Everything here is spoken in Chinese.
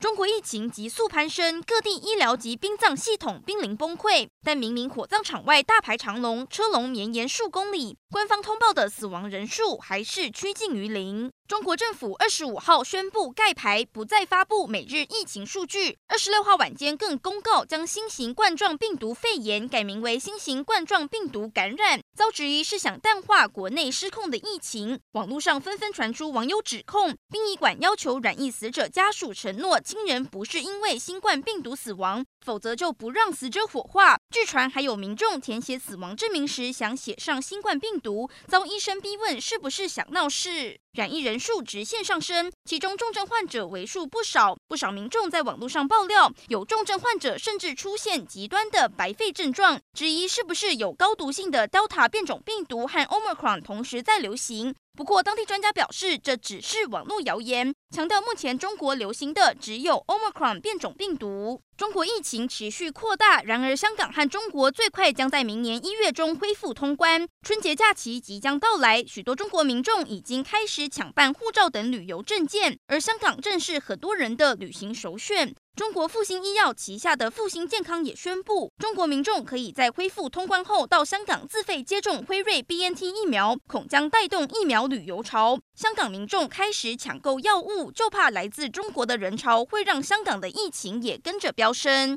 中国疫情急速攀升，各地医疗及殡葬系统濒临崩溃，但明明火葬场外大排长龙，车龙绵延数公里，官方通报的死亡人数还是趋近于零。中国政府二十五号宣布盖牌，不再发布每日疫情数据。二十六号晚间更公告将新型冠状病毒肺炎改名为新型冠状病毒感染，遭质疑是想淡化国内失控的疫情。网络上纷纷传出网友指控，殡仪馆要求染疫死者家属承诺亲人不是因为新冠病毒死亡，否则就不让死者火化。据传还有民众填写死亡证明时想写上新冠病毒，遭医生逼问是不是想闹事。染疫人数直线上升，其中重症患者为数不少。不少民众在网络上爆料，有重症患者甚至出现极端的白肺症状，质疑是不是有高毒性的 Delta 变种病毒和 Omicron 同时在流行。不过，当地专家表示，这只是网络谣言，强调目前中国流行的只有 Omicron 变种病毒。中国疫情持续扩大，然而香港和中国最快将在明年一月中恢复通关。春节假期即将到来，许多中国民众已经开始抢办护照等旅游证件，而香港正是很多人的旅行首选。中国复兴医药旗下的复兴健康也宣布，中国民众可以在恢复通关后到香港自费接种辉瑞 BNT 疫苗，恐将带动疫苗旅游潮。香港民众开始抢购药物，就怕来自中国的人潮会让香港的疫情也跟着飙升。